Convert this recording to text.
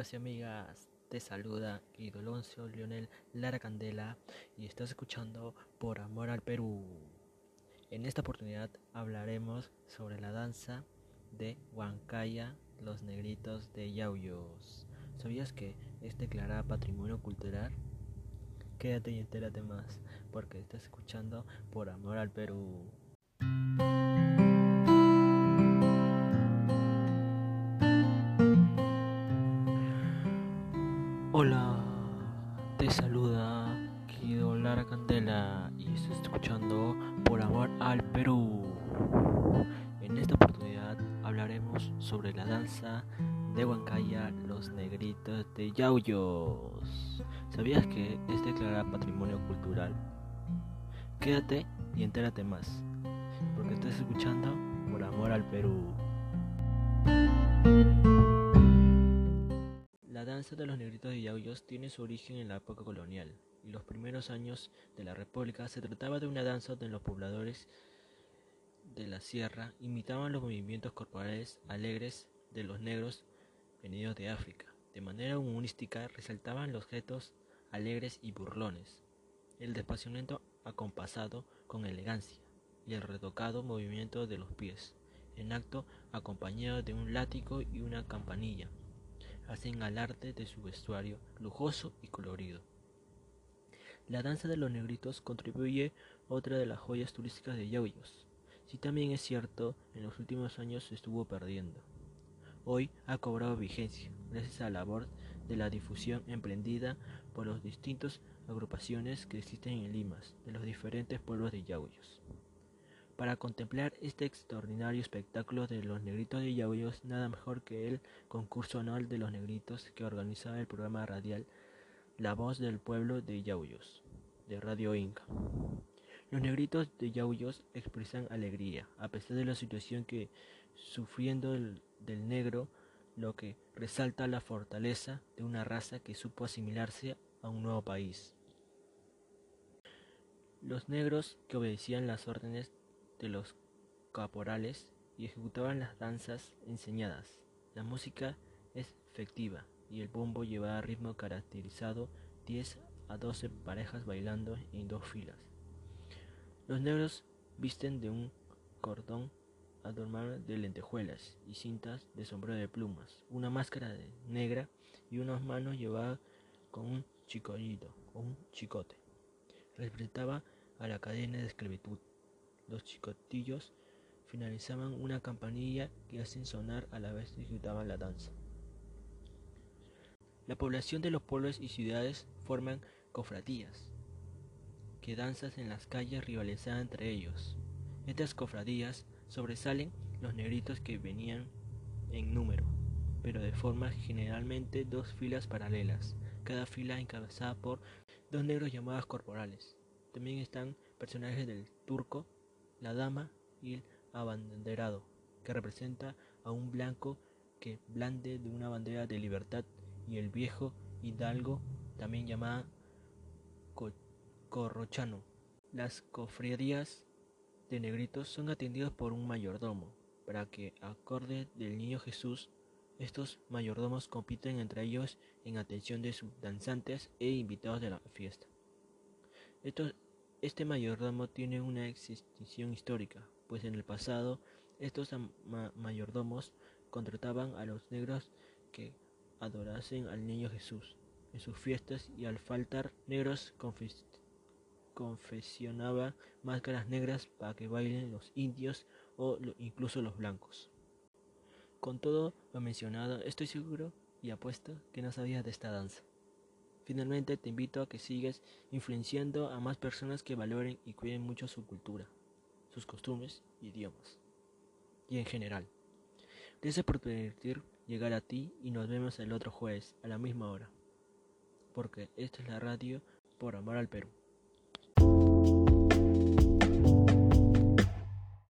y amigas, te saluda Idoloncio Lionel Lara Candela y estás escuchando Por Amor al Perú. En esta oportunidad hablaremos sobre la danza de Huancaya, los negritos de Yauyos. ¿Sabías que es declarada patrimonio cultural? Quédate y entérate más, porque estás escuchando Por Amor al Perú. Hola, te saluda Guido Lara Candela y estás escuchando Por Amor al Perú. En esta oportunidad hablaremos sobre la danza de Huancaya, los negritos de Yauyos. ¿Sabías que es declarada patrimonio cultural? Quédate y entérate más, porque estás escuchando Por Amor al Perú. Danza de los negritos de Yauyos tiene su origen en la época colonial y los primeros años de la República se trataba de una danza donde los pobladores de la sierra imitaban los movimientos corporales alegres de los negros venidos de África. De manera humorística resaltaban los gestos alegres y burlones, el despasionamiento acompasado con elegancia y el retocado movimiento de los pies, en acto acompañado de un látigo y una campanilla hacen arte de su vestuario lujoso y colorido. La danza de los negritos contribuye otra de las joyas turísticas de Yauyos. Si también es cierto, en los últimos años se estuvo perdiendo. Hoy ha cobrado vigencia gracias a la labor de la difusión emprendida por las distintas agrupaciones que existen en Limas de los diferentes pueblos de Yauyos. Para contemplar este extraordinario espectáculo de los negritos de Yauyos, nada mejor que el concurso anual de los negritos que organizaba el programa radial La Voz del Pueblo de Yauyos, de Radio Inca. Los negritos de Yauyos expresan alegría, a pesar de la situación que sufriendo del negro, lo que resalta la fortaleza de una raza que supo asimilarse a un nuevo país. Los negros que obedecían las órdenes de los caporales y ejecutaban las danzas enseñadas. La música es efectiva y el bombo lleva ritmo caracterizado 10 a 12 parejas bailando en dos filas. Los negros visten de un cordón adornado de lentejuelas y cintas de sombrero de plumas, una máscara negra y unas manos llevadas con un chicollito o un chicote. Representaba a la cadena de esclavitud. Los chicotillos finalizaban una campanilla que hacen sonar a la vez que ejecutaban la danza. La población de los pueblos y ciudades forman cofradías, que danzas en las calles rivalizan entre ellos. Estas cofradías sobresalen los negritos que venían en número, pero de forma generalmente dos filas paralelas, cada fila encabezada por dos negros llamados corporales. También están personajes del turco la dama y el abanderado, que representa a un blanco que blande de una bandera de libertad, y el viejo hidalgo, también llamada corrochano. Las cofradías de negritos son atendidos por un mayordomo, para que, acorde del niño Jesús, estos mayordomos compiten entre ellos en atención de sus danzantes e invitados de la fiesta. Estos este mayordomo tiene una existencia histórica, pues en el pasado estos mayordomos contrataban a los negros que adorasen al niño Jesús en sus fiestas y al faltar negros confesionaban máscaras negras para que bailen los indios o incluso los blancos. Con todo lo mencionado, estoy seguro y apuesto que no sabías de esta danza. Finalmente te invito a que sigas influenciando a más personas que valoren y cuiden mucho su cultura, sus costumbres idiomas. Y en general. Gracias por permitir llegar a ti y nos vemos el otro jueves a la misma hora. Porque esta es la radio por amor al Perú.